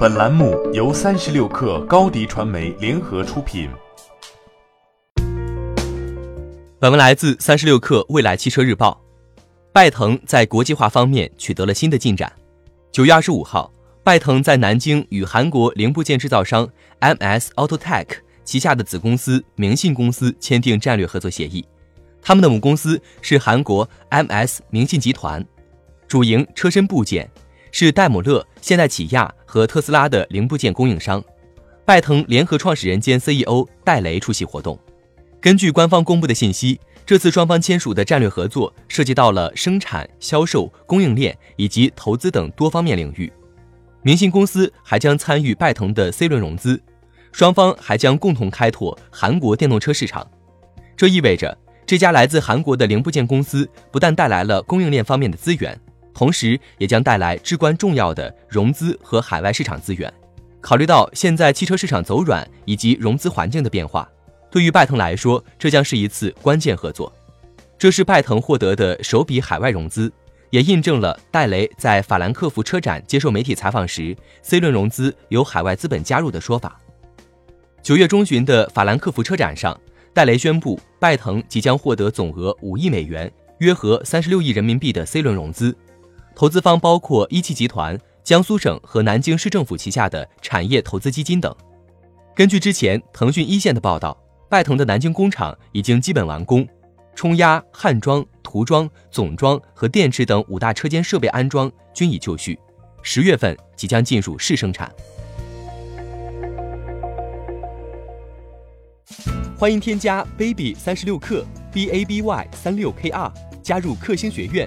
本栏目由三十六氪高低传媒联合出品。本文来自三十六氪未来汽车日报。拜腾在国际化方面取得了新的进展。九月二十五号，拜腾在南京与韩国零部件制造商 M.S. Autotech 旗下的子公司明信公司签订战略合作协议。他们的母公司是韩国 M.S. 明信集团，主营车身部件。是戴姆勒、现代起亚和特斯拉的零部件供应商。拜腾联合创始人兼 CEO 戴雷出席活动。根据官方公布的信息，这次双方签署的战略合作涉及到了生产、销售、供应链以及投资等多方面领域。明信公司还将参与拜腾的 C 轮融资，双方还将共同开拓韩国电动车市场。这意味着这家来自韩国的零部件公司不但带来了供应链方面的资源。同时，也将带来至关重要的融资和海外市场资源。考虑到现在汽车市场走软以及融资环境的变化，对于拜腾来说，这将是一次关键合作。这是拜腾获得的首笔海外融资，也印证了戴雷在法兰克福车展接受媒体采访时，C 轮融资由海外资本加入的说法。九月中旬的法兰克福车展上，戴雷宣布，拜腾即将获得总额五亿美元（约合三十六亿人民币）的 C 轮融资。投资方包括一汽集团、江苏省和南京市政府旗下的产业投资基金等。根据之前腾讯一线的报道，拜腾的南京工厂已经基本完工，冲压、焊装、涂装、总装和电池等五大车间设备安装均已就绪，十月份即将进入试生产。欢迎添加 baby 三十六克 b a b y 三六 k r 加入克星学院。